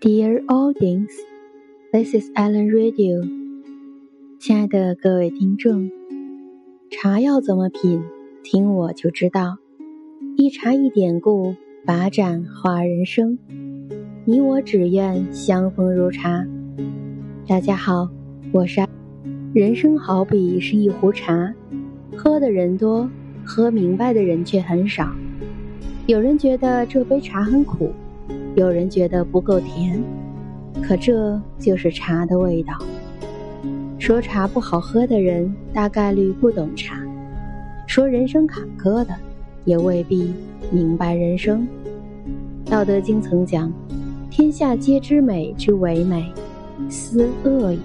Dear audience, this is Alan Radio。亲爱的各位听众，茶要怎么品，听我就知道。一茶一典故，把盏话人生。你我只愿相逢如茶。大家好，我是。人生好比是一壶茶，喝的人多，喝明白的人却很少。有人觉得这杯茶很苦。有人觉得不够甜，可这就是茶的味道。说茶不好喝的人，大概率不懂茶；说人生坎坷的，也未必明白人生。道德经曾讲：“天下皆知美之为美，斯恶已；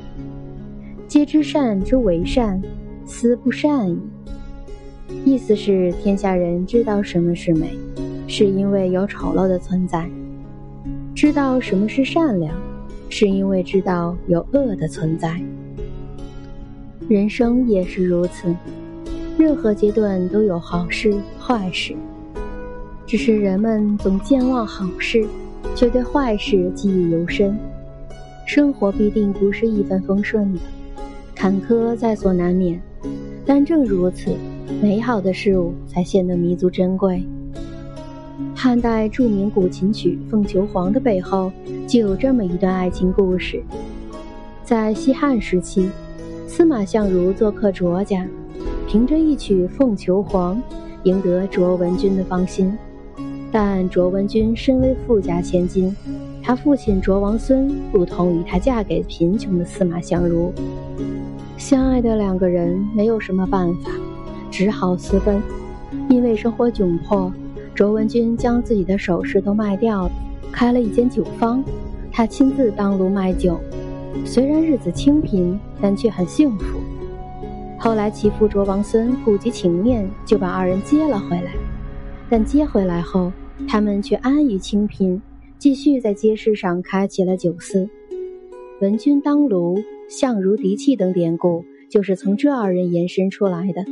皆知善之为善，斯不善已。”意思是，天下人知道什么是美，是因为有丑陋的存在。知道什么是善良，是因为知道有恶的存在。人生也是如此，任何阶段都有好事坏事，只是人们总健忘好事，却对坏事记忆犹深。生活必定不是一帆风顺的，坎坷在所难免。但正如此，美好的事物才显得弥足珍贵。汉代著名古琴曲《凤求凰》的背后，就有这么一段爱情故事。在西汉时期，司马相如做客卓家，凭着一曲《凤求凰》，赢得卓文君的芳心。但卓文君身为富家千金，他父亲卓王孙不同意她嫁给贫穷的司马相如。相爱的两个人没有什么办法，只好私奔。因为生活窘迫。卓文君将自己的首饰都卖掉，开了一间酒坊，他亲自当炉卖酒。虽然日子清贫，但却很幸福。后来其父卓王孙顾及情面，就把二人接了回来。但接回来后，他们却安于清贫，继续在街市上开起了酒肆。文君当炉，相如敌气等典故，就是从这二人延伸出来的。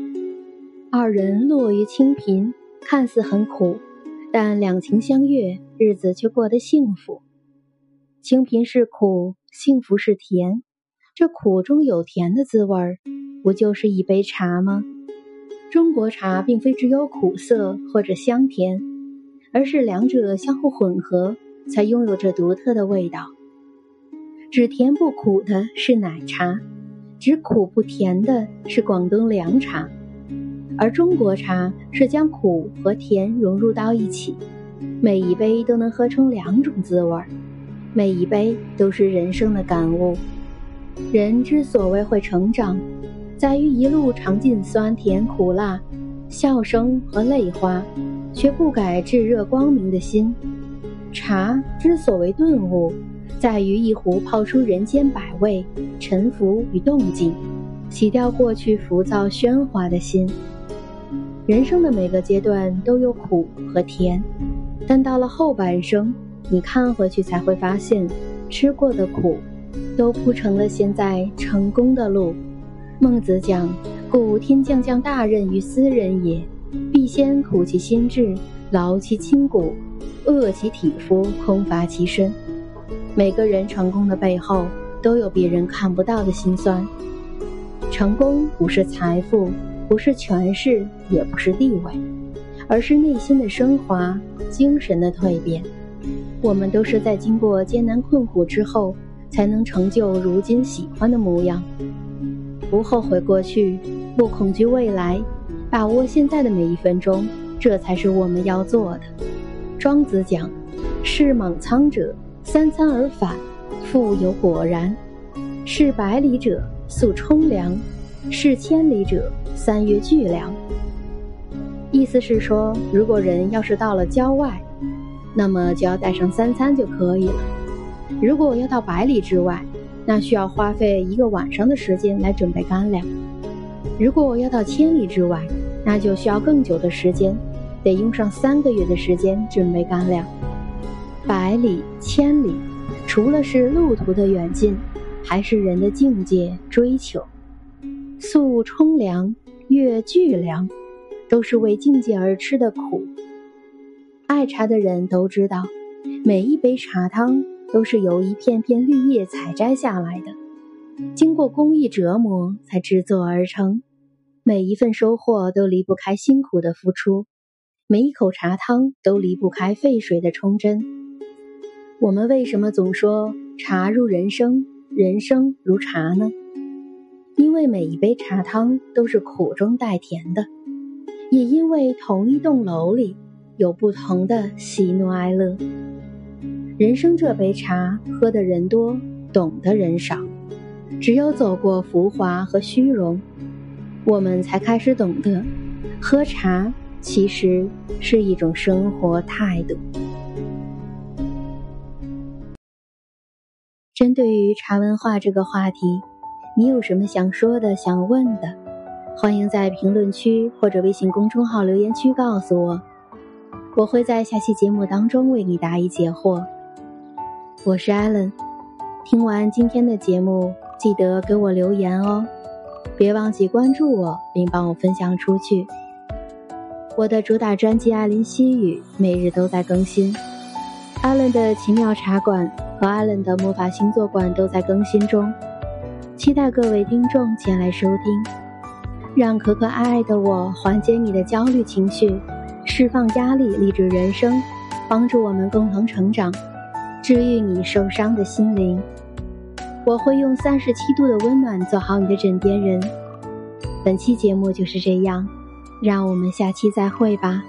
二人落于清贫。看似很苦，但两情相悦，日子却过得幸福。清贫是苦，幸福是甜。这苦中有甜的滋味儿，不就是一杯茶吗？中国茶并非只有苦涩或者香甜，而是两者相互混合，才拥有着独特的味道。只甜不苦的是奶茶，只苦不甜的是广东凉茶。而中国茶是将苦和甜融入到一起，每一杯都能喝成两种滋味儿，每一杯都是人生的感悟。人之所谓会成长，在于一路尝尽酸甜苦辣、笑声和泪花，却不改炙热光明的心。茶之所谓顿悟，在于一壶泡出人间百味、沉浮与动静，洗掉过去浮躁喧哗的心。人生的每个阶段都有苦和甜，但到了后半生，你看回去才会发现，吃过的苦，都铺成了现在成功的路。孟子讲：“故天将降大任于斯人也，必先苦其心志，劳其筋骨，饿其体肤，空乏其身。”每个人成功的背后，都有别人看不到的辛酸。成功不是财富。不是权势，也不是地位，而是内心的升华，精神的蜕变。我们都是在经过艰难困苦之后，才能成就如今喜欢的模样。不后悔过去，不恐惧未来，把握现在的每一分钟，这才是我们要做的。庄子讲：“是莽苍者，三餐而返，复有果然；是百里者，速冲凉。”是千里者，三月巨凉。意思是说，如果人要是到了郊外，那么就要带上三餐就可以了；如果要到百里之外，那需要花费一个晚上的时间来准备干粮；如果要到千里之外，那就需要更久的时间，得用上三个月的时间准备干粮。百里、千里，除了是路途的远近，还是人的境界追求。素冲凉，月俱凉，都是为境界而吃的苦。爱茶的人都知道，每一杯茶汤都是由一片片绿叶采摘下来的，经过工艺折磨才制作而成。每一份收获都离不开辛苦的付出，每一口茶汤都离不开沸水的冲针。我们为什么总说茶入人生，人生如茶呢？因为每一杯茶汤都是苦中带甜的，也因为同一栋楼里有不同的喜怒哀乐。人生这杯茶，喝的人多，懂的人少。只有走过浮华和虚荣，我们才开始懂得，喝茶其实是一种生活态度。针对于茶文化这个话题。你有什么想说的、想问的，欢迎在评论区或者微信公众号留言区告诉我，我会在下期节目当中为你答疑解惑。我是艾伦，听完今天的节目，记得给我留言哦，别忘记关注我并帮我分享出去。我的主打专辑《艾琳西语》每日都在更新，艾伦的奇妙茶馆和艾伦的魔法星座馆都在更新中。期待各位听众前来收听，让可可爱爱的我缓解你的焦虑情绪，释放压力，励志人生，帮助我们共同成长，治愈你受伤的心灵。我会用三十七度的温暖做好你的枕边人。本期节目就是这样，让我们下期再会吧。